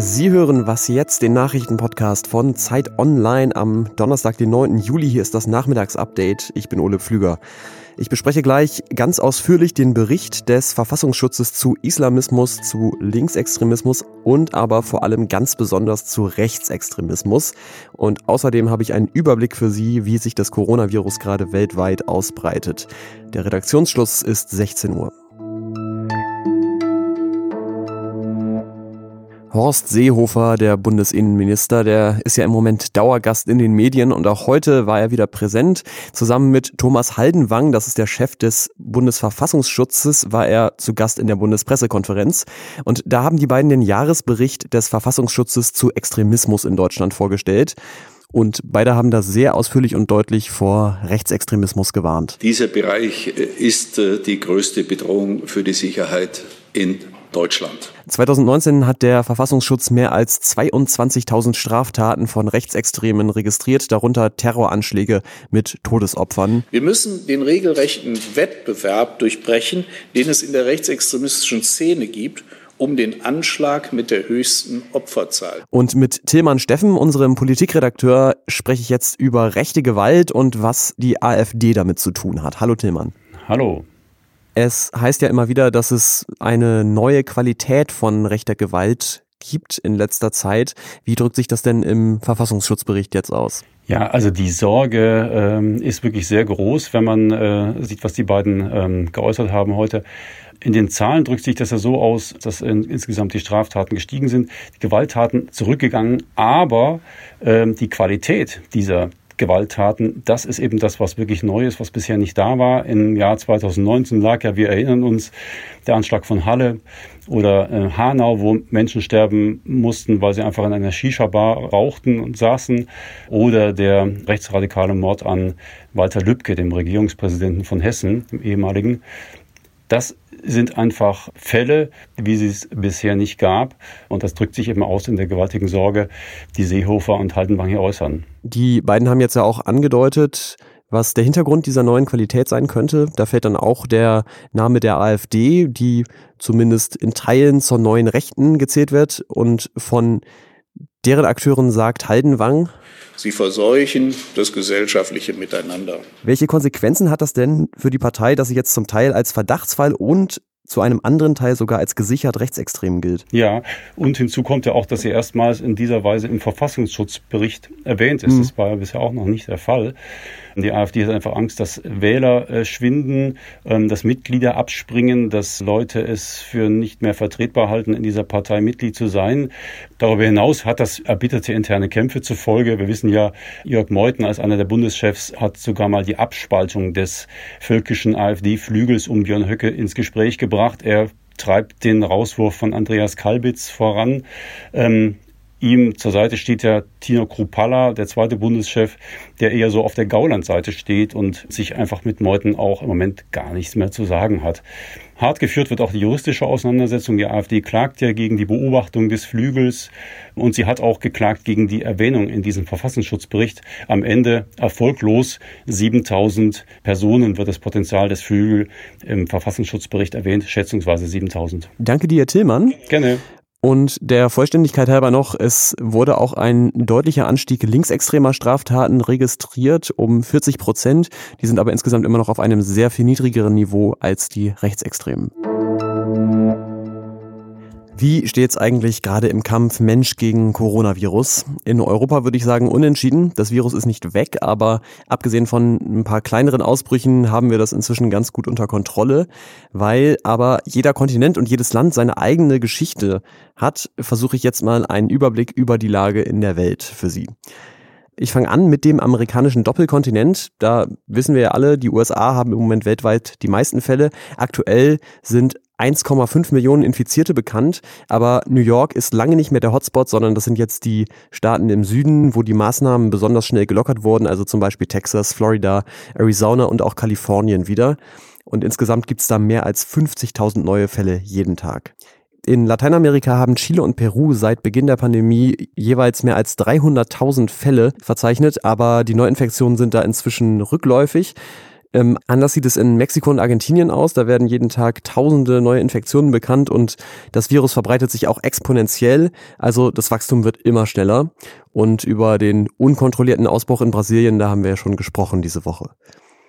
Sie hören was jetzt, den Nachrichtenpodcast von Zeit Online am Donnerstag, den 9. Juli. Hier ist das Nachmittagsupdate. Ich bin Ole Pflüger. Ich bespreche gleich ganz ausführlich den Bericht des Verfassungsschutzes zu Islamismus, zu Linksextremismus und aber vor allem ganz besonders zu Rechtsextremismus. Und außerdem habe ich einen Überblick für Sie, wie sich das Coronavirus gerade weltweit ausbreitet. Der Redaktionsschluss ist 16 Uhr. Horst Seehofer, der Bundesinnenminister, der ist ja im Moment Dauergast in den Medien und auch heute war er wieder präsent. Zusammen mit Thomas Haldenwang, das ist der Chef des Bundesverfassungsschutzes, war er zu Gast in der Bundespressekonferenz. Und da haben die beiden den Jahresbericht des Verfassungsschutzes zu Extremismus in Deutschland vorgestellt. Und beide haben da sehr ausführlich und deutlich vor Rechtsextremismus gewarnt. Dieser Bereich äh, ist äh, die größte Bedrohung für die Sicherheit in Deutschland. 2019 hat der Verfassungsschutz mehr als 22.000 Straftaten von Rechtsextremen registriert, darunter Terroranschläge mit Todesopfern. Wir müssen den regelrechten Wettbewerb durchbrechen, den es in der rechtsextremistischen Szene gibt um den Anschlag mit der höchsten Opferzahl. Und mit Tilman Steffen, unserem Politikredakteur, spreche ich jetzt über rechte Gewalt und was die AfD damit zu tun hat. Hallo Tilman. Hallo. Es heißt ja immer wieder, dass es eine neue Qualität von rechter Gewalt gibt in letzter Zeit. Wie drückt sich das denn im Verfassungsschutzbericht jetzt aus? Ja, also die Sorge ähm, ist wirklich sehr groß, wenn man äh, sieht, was die beiden ähm, geäußert haben heute. In den Zahlen drückt sich das ja so aus, dass in, insgesamt die Straftaten gestiegen sind, die Gewalttaten zurückgegangen, aber ähm, die Qualität dieser Gewalttaten, das ist eben das, was wirklich neu ist, was bisher nicht da war. Im Jahr 2019 lag ja, wir erinnern uns, der Anschlag von Halle oder äh, Hanau, wo Menschen sterben mussten, weil sie einfach in einer Shisha-Bar rauchten und saßen. Oder der rechtsradikale Mord an Walter Lübcke, dem Regierungspräsidenten von Hessen, dem ehemaligen. Das sind einfach Fälle, wie sie es bisher nicht gab. Und das drückt sich eben aus in der gewaltigen Sorge, die Seehofer und Haldenwang hier äußern. Die beiden haben jetzt ja auch angedeutet, was der Hintergrund dieser neuen Qualität sein könnte. Da fällt dann auch der Name der AfD, die zumindest in Teilen zur neuen Rechten gezählt wird und von deren Akteuren sagt Haldenwang, Sie verseuchen das gesellschaftliche Miteinander. Welche Konsequenzen hat das denn für die Partei, dass sie jetzt zum Teil als Verdachtsfall und zu einem anderen Teil sogar als gesichert rechtsextrem gilt. Ja, und hinzu kommt ja auch, dass sie erstmals in dieser Weise im Verfassungsschutzbericht erwähnt ist. Mhm. Das war ja bisher auch noch nicht der Fall. Die AfD hat einfach Angst, dass Wähler äh, schwinden, ähm, dass Mitglieder abspringen, dass Leute es für nicht mehr vertretbar halten, in dieser Partei Mitglied zu sein. Darüber hinaus hat das erbitterte interne Kämpfe zur Folge. Wir wissen ja, Jörg Meuthen als einer der Bundeschefs hat sogar mal die Abspaltung des völkischen AfD-Flügels um Björn Höcke ins Gespräch gebracht. Er treibt den Rauswurf von Andreas Kalbitz voran. Ähm, Ihm zur Seite steht ja Tino Krupalla, der zweite Bundeschef, der eher so auf der Gauland-Seite steht und sich einfach mit Meuthen auch im Moment gar nichts mehr zu sagen hat. Hart geführt wird auch die juristische Auseinandersetzung. Die AfD klagt ja gegen die Beobachtung des Flügels und sie hat auch geklagt gegen die Erwähnung in diesem Verfassungsschutzbericht. Am Ende erfolglos 7000 Personen wird das Potenzial des Flügel im Verfassungsschutzbericht erwähnt, schätzungsweise 7000. Danke dir, Tillmann. Gerne. Und der Vollständigkeit halber noch, es wurde auch ein deutlicher Anstieg linksextremer Straftaten registriert um 40 Prozent. Die sind aber insgesamt immer noch auf einem sehr viel niedrigeren Niveau als die rechtsextremen. Wie steht es eigentlich gerade im Kampf Mensch gegen Coronavirus? In Europa würde ich sagen unentschieden. Das Virus ist nicht weg, aber abgesehen von ein paar kleineren Ausbrüchen haben wir das inzwischen ganz gut unter Kontrolle. Weil aber jeder Kontinent und jedes Land seine eigene Geschichte hat, versuche ich jetzt mal einen Überblick über die Lage in der Welt für Sie. Ich fange an mit dem amerikanischen Doppelkontinent. Da wissen wir ja alle, die USA haben im Moment weltweit die meisten Fälle. Aktuell sind 1,5 Millionen Infizierte bekannt, aber New York ist lange nicht mehr der Hotspot, sondern das sind jetzt die Staaten im Süden, wo die Maßnahmen besonders schnell gelockert wurden, also zum Beispiel Texas, Florida, Arizona und auch Kalifornien wieder. Und insgesamt gibt es da mehr als 50.000 neue Fälle jeden Tag. In Lateinamerika haben Chile und Peru seit Beginn der Pandemie jeweils mehr als 300.000 Fälle verzeichnet, aber die Neuinfektionen sind da inzwischen rückläufig. Ähm, anders sieht es in Mexiko und Argentinien aus. Da werden jeden Tag tausende neue Infektionen bekannt und das Virus verbreitet sich auch exponentiell. Also das Wachstum wird immer schneller. Und über den unkontrollierten Ausbruch in Brasilien, da haben wir ja schon gesprochen diese Woche.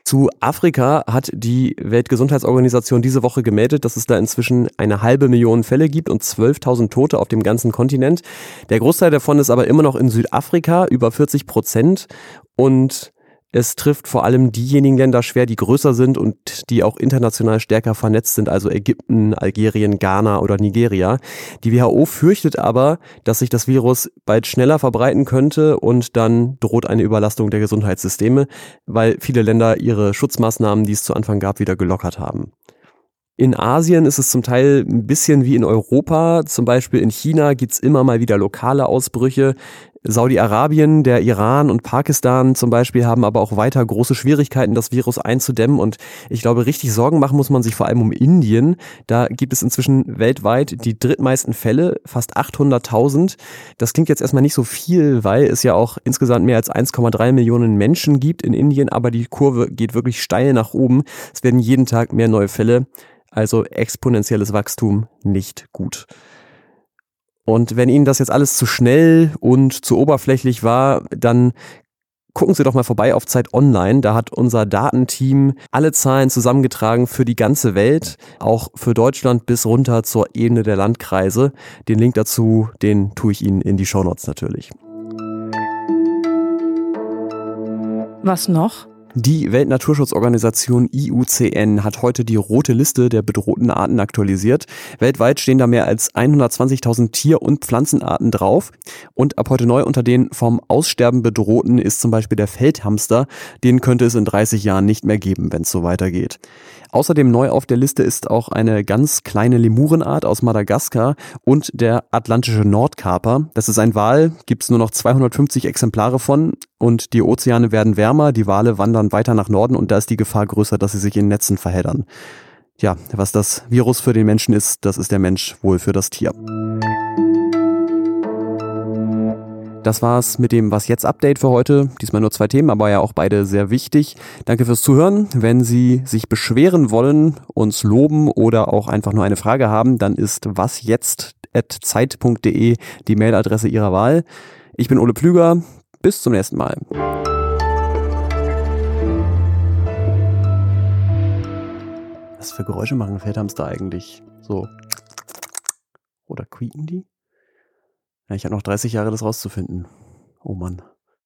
Zu Afrika hat die Weltgesundheitsorganisation diese Woche gemeldet, dass es da inzwischen eine halbe Million Fälle gibt und 12.000 Tote auf dem ganzen Kontinent. Der Großteil davon ist aber immer noch in Südafrika, über 40 Prozent. Und es trifft vor allem diejenigen Länder schwer, die größer sind und die auch international stärker vernetzt sind, also Ägypten, Algerien, Ghana oder Nigeria. Die WHO fürchtet aber, dass sich das Virus bald schneller verbreiten könnte und dann droht eine Überlastung der Gesundheitssysteme, weil viele Länder ihre Schutzmaßnahmen, die es zu Anfang gab, wieder gelockert haben. In Asien ist es zum Teil ein bisschen wie in Europa. Zum Beispiel in China gibt's immer mal wieder lokale Ausbrüche. Saudi-Arabien, der Iran und Pakistan zum Beispiel haben aber auch weiter große Schwierigkeiten, das Virus einzudämmen. Und ich glaube, richtig Sorgen machen muss man sich vor allem um Indien. Da gibt es inzwischen weltweit die drittmeisten Fälle, fast 800.000. Das klingt jetzt erstmal nicht so viel, weil es ja auch insgesamt mehr als 1,3 Millionen Menschen gibt in Indien. Aber die Kurve geht wirklich steil nach oben. Es werden jeden Tag mehr neue Fälle. Also exponentielles Wachstum nicht gut. Und wenn Ihnen das jetzt alles zu schnell und zu oberflächlich war, dann gucken Sie doch mal vorbei auf Zeit Online. Da hat unser Datenteam alle Zahlen zusammengetragen für die ganze Welt, auch für Deutschland bis runter zur Ebene der Landkreise. Den Link dazu, den tue ich Ihnen in die Shownotes natürlich. Was noch? Die Weltnaturschutzorganisation IUCN hat heute die rote Liste der bedrohten Arten aktualisiert. Weltweit stehen da mehr als 120.000 Tier- und Pflanzenarten drauf. Und ab heute neu unter den vom Aussterben bedrohten ist zum Beispiel der Feldhamster. Den könnte es in 30 Jahren nicht mehr geben, wenn es so weitergeht. Außerdem neu auf der Liste ist auch eine ganz kleine Lemurenart aus Madagaskar und der atlantische Nordkaper. Das ist ein Wal, gibt es nur noch 250 Exemplare von und die Ozeane werden wärmer, die Wale wandern weiter nach Norden und da ist die Gefahr größer, dass sie sich in Netzen verheddern. Ja, was das Virus für den Menschen ist, das ist der Mensch wohl für das Tier. Das war's mit dem Was jetzt Update für heute. Diesmal nur zwei Themen, aber ja auch beide sehr wichtig. Danke fürs Zuhören. Wenn Sie sich beschweren wollen, uns loben oder auch einfach nur eine Frage haben, dann ist wasjetzt@zeit.de die Mailadresse Ihrer Wahl. Ich bin Ole Plüger. Bis zum nächsten Mal. Was für Geräusche machen Feldhamster eigentlich? So. Oder quieken die? Ja, ich habe noch 30 Jahre, das rauszufinden. Oh Mann.